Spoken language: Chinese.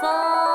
风。